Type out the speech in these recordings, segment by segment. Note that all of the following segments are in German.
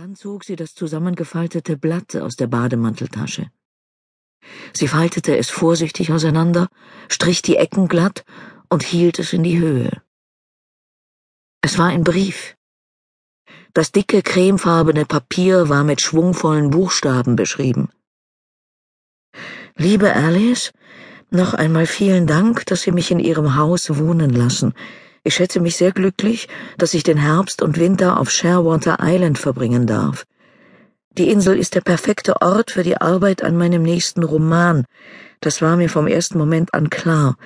Dann zog sie das zusammengefaltete Blatt aus der Bademanteltasche. Sie faltete es vorsichtig auseinander, strich die Ecken glatt und hielt es in die Höhe. Es war ein Brief. Das dicke cremefarbene Papier war mit schwungvollen Buchstaben beschrieben. Liebe Alice, noch einmal vielen Dank, dass Sie mich in Ihrem Haus wohnen lassen. Ich schätze mich sehr glücklich, dass ich den Herbst und Winter auf Sharewater Island verbringen darf. Die Insel ist der perfekte Ort für die Arbeit an meinem nächsten Roman. Das war mir vom ersten Moment an klar.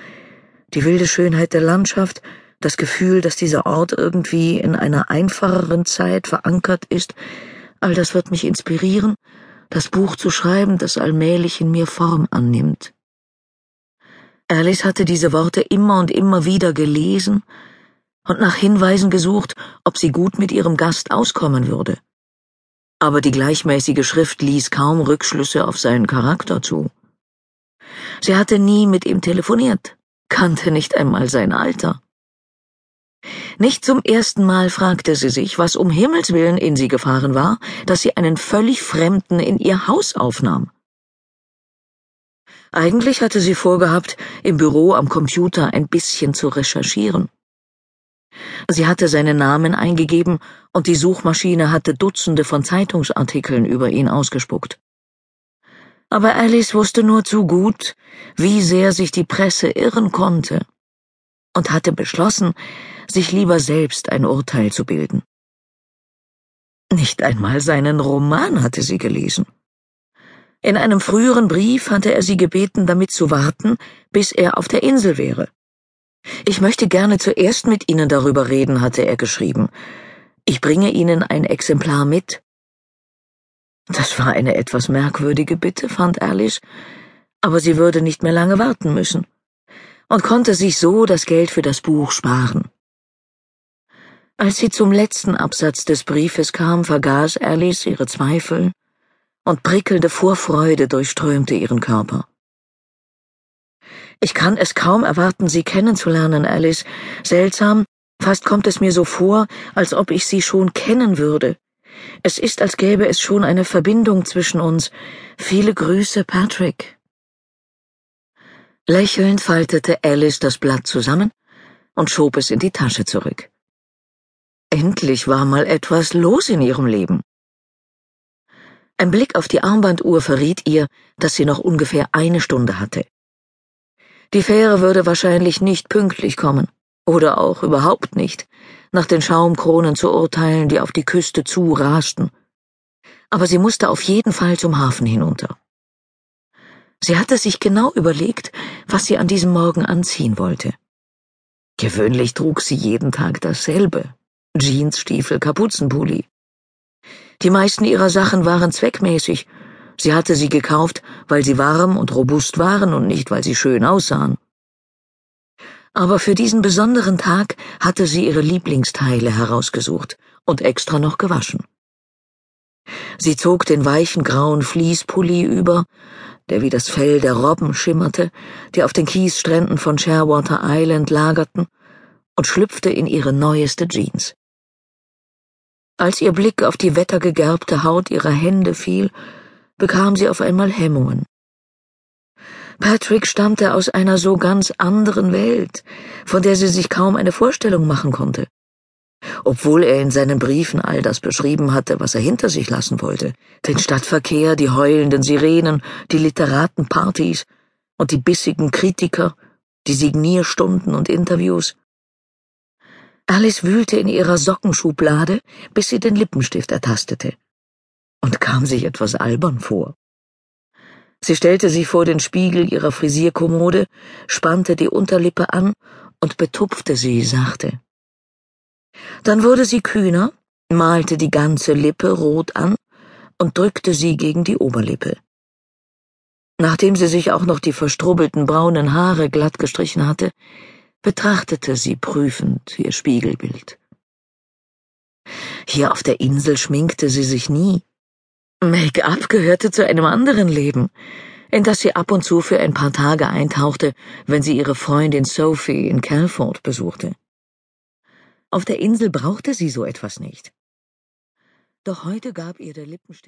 Die wilde Schönheit der Landschaft, das Gefühl, dass dieser Ort irgendwie in einer einfacheren Zeit verankert ist, all das wird mich inspirieren, das Buch zu schreiben, das allmählich in mir Form annimmt. Alice hatte diese Worte immer und immer wieder gelesen und nach Hinweisen gesucht, ob sie gut mit ihrem Gast auskommen würde. Aber die gleichmäßige Schrift ließ kaum Rückschlüsse auf seinen Charakter zu. Sie hatte nie mit ihm telefoniert, kannte nicht einmal sein Alter. Nicht zum ersten Mal fragte sie sich, was um Himmels willen in sie gefahren war, dass sie einen völlig Fremden in ihr Haus aufnahm. Eigentlich hatte sie vorgehabt, im Büro am Computer ein bisschen zu recherchieren. Sie hatte seinen Namen eingegeben und die Suchmaschine hatte Dutzende von Zeitungsartikeln über ihn ausgespuckt. Aber Alice wusste nur zu gut, wie sehr sich die Presse irren konnte und hatte beschlossen, sich lieber selbst ein Urteil zu bilden. Nicht einmal seinen Roman hatte sie gelesen. In einem früheren Brief hatte er sie gebeten, damit zu warten, bis er auf der Insel wäre. Ich möchte gerne zuerst mit Ihnen darüber reden, hatte er geschrieben. Ich bringe Ihnen ein Exemplar mit. Das war eine etwas merkwürdige Bitte, fand Alice, aber sie würde nicht mehr lange warten müssen und konnte sich so das Geld für das Buch sparen. Als sie zum letzten Absatz des Briefes kam, vergaß Alice ihre Zweifel und prickelnde Vorfreude durchströmte ihren Körper. Ich kann es kaum erwarten, Sie kennenzulernen, Alice. Seltsam, fast kommt es mir so vor, als ob ich Sie schon kennen würde. Es ist, als gäbe es schon eine Verbindung zwischen uns. Viele Grüße, Patrick. Lächelnd faltete Alice das Blatt zusammen und schob es in die Tasche zurück. Endlich war mal etwas los in ihrem Leben. Ein Blick auf die Armbanduhr verriet ihr, dass sie noch ungefähr eine Stunde hatte. Die Fähre würde wahrscheinlich nicht pünktlich kommen, oder auch überhaupt nicht, nach den Schaumkronen zu urteilen, die auf die Küste zu rasten. Aber sie musste auf jeden Fall zum Hafen hinunter. Sie hatte sich genau überlegt, was sie an diesem Morgen anziehen wollte. Gewöhnlich trug sie jeden Tag dasselbe. Jeans, Stiefel, Kapuzenpulli. Die meisten ihrer Sachen waren zweckmäßig, Sie hatte sie gekauft, weil sie warm und robust waren und nicht, weil sie schön aussahen. Aber für diesen besonderen Tag hatte sie ihre Lieblingsteile herausgesucht und extra noch gewaschen. Sie zog den weichen grauen Fließpulli über, der wie das Fell der Robben schimmerte, die auf den Kiesstränden von Sharewater Island lagerten, und schlüpfte in ihre neueste Jeans. Als ihr Blick auf die wettergegerbte Haut ihrer Hände fiel, bekam sie auf einmal Hemmungen. Patrick stammte aus einer so ganz anderen Welt, von der sie sich kaum eine Vorstellung machen konnte. Obwohl er in seinen Briefen all das beschrieben hatte, was er hinter sich lassen wollte, den Stadtverkehr, die heulenden Sirenen, die Literatenpartys und die bissigen Kritiker, die Signierstunden und Interviews. Alice wühlte in ihrer Sockenschublade, bis sie den Lippenstift ertastete und kam sich etwas albern vor. Sie stellte sich vor den Spiegel ihrer Frisierkommode, spannte die Unterlippe an und betupfte sie sachte. Dann wurde sie kühner, malte die ganze Lippe rot an und drückte sie gegen die Oberlippe. Nachdem sie sich auch noch die verstrubbelten braunen Haare glatt gestrichen hatte, betrachtete sie prüfend ihr Spiegelbild. Hier auf der Insel schminkte sie sich nie. Make-up gehörte zu einem anderen Leben, in das sie ab und zu für ein paar Tage eintauchte, wenn sie ihre Freundin Sophie in Calford besuchte. Auf der Insel brauchte sie so etwas nicht. Doch heute gab ihr der Lippenstift